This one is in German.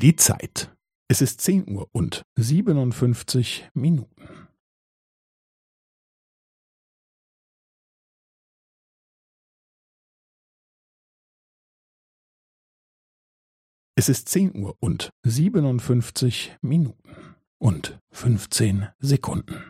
Die Zeit. Es ist zehn Uhr und siebenundfünfzig Minuten. Es ist zehn Uhr und siebenundfünfzig Minuten und fünfzehn Sekunden.